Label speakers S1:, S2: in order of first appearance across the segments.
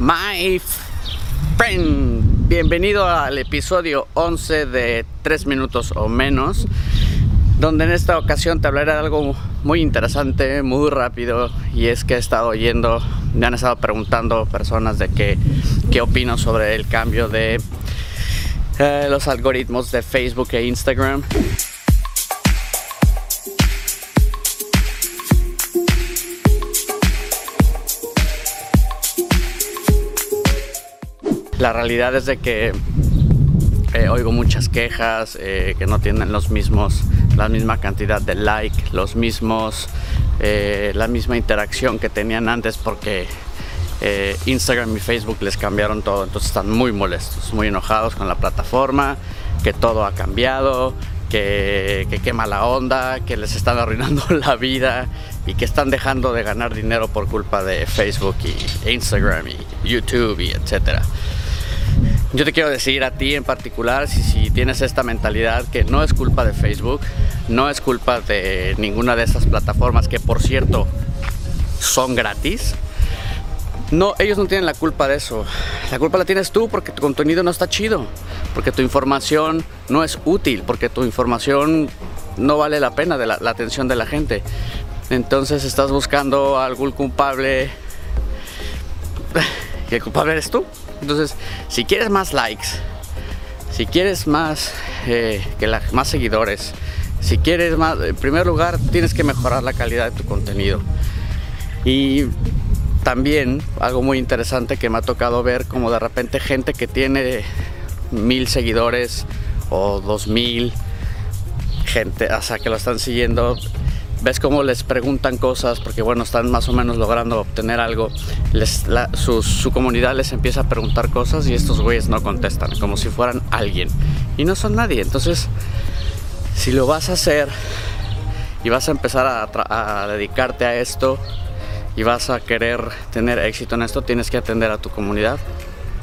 S1: My friend, bienvenido al episodio 11 de 3 minutos o menos, donde en esta ocasión te hablaré de algo muy interesante, muy rápido, y es que he estado oyendo, me han estado preguntando personas de qué, qué opino sobre el cambio de eh, los algoritmos de Facebook e Instagram. La realidad es de que eh, oigo muchas quejas eh, que no tienen los mismos, la misma cantidad de like, los mismos, eh, la misma interacción que tenían antes porque Instagram y Facebook les cambiaron todo, entonces están muy molestos, muy enojados con la plataforma, que todo ha cambiado, que, que quema la onda, que les están arruinando la vida y que están dejando de ganar dinero por culpa de Facebook y Instagram y YouTube y etcétera. Yo te quiero decir a ti en particular, si, si, tienes esta mentalidad, que no es culpa de Facebook, no es culpa de ninguna de estas plataformas, que por cierto son gratis. No, ellos no tienen la culpa de eso. La culpa la tienes tú porque tu contenido no está chido, porque tu información no es útil, porque tu información no vale la pena de la, atención de la gente. Entonces estás buscando algún culpable. ¿Y el culpable eres tú? Entonces, si quieres más likes, si quieres más, eh, que más seguidores, si quieres más, en primer lugar, tienes que mejorar la calidad de tu contenido. Y también algo muy interesante que me ha tocado ver, como de repente gente que tiene mil seguidores o dos mil, gente, o sea, que lo están siguiendo, ves cómo les preguntan cosas, porque bueno, están más o menos logrando obtener algo, les, la, su, su, comunidad les empieza a preguntar cosas y estos güeyes no contestan, como si fueran alguien. Y no son nadie. Entonces, si lo vas a hacer y vas a empezar a, a dedicarte a esto y vas a querer tener éxito en esto, tienes que atender a tu comunidad.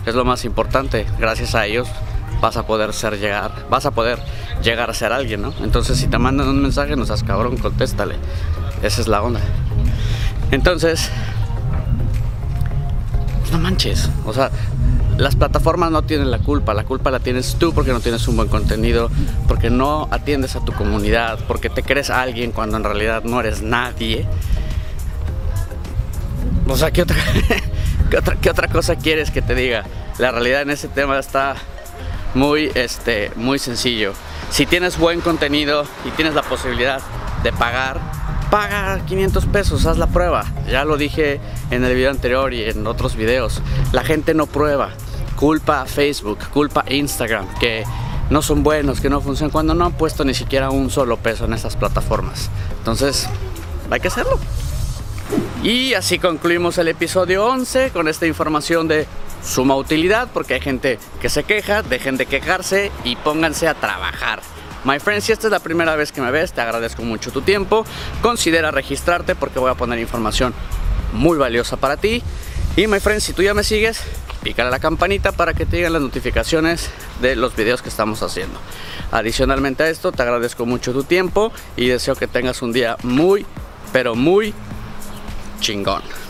S1: Es lo más importante. Gracias a ellos vas a poder ser llegar, vas a poder llegar a ser alguien, ¿no? Entonces si te mandan un mensaje, no seas cabrón, contéstale. Esa es la onda. Entonces, no manches, o sea, las plataformas no tienen la culpa, la culpa la tienes tú porque no tienes un buen contenido, porque no atiendes a tu comunidad, porque te crees a alguien cuando en realidad no eres nadie. O sea, ¿qué otra, qué otra, qué otra cosa quieres que te diga? La realidad en ese tema está muy, este, muy sencillo. Si tienes buen contenido y tienes la posibilidad de pagar, paga 500 pesos, haz la prueba. Ya lo dije en el video anterior y en otros videos. La gente no prueba. Culpa Facebook, culpa Instagram, que no son buenos, que no funcionan, cuando no han puesto ni siquiera un solo peso en estas plataformas. Entonces, hay que hacerlo. Y así concluimos el episodio 11 con esta información de suma utilidad porque hay gente que se queja, dejen de quejarse y pónganse a trabajar. My friend, si esta es la primera vez que me ves, te agradezco mucho tu tiempo. Considera registrarte porque voy a poner información muy valiosa para ti. Y my friend, si tú ya me sigues, pícale a la campanita para que te lleguen las notificaciones de los videos que estamos haciendo. Adicionalmente a esto, te agradezco mucho tu tiempo y deseo que tengas un día muy, pero muy Chingon.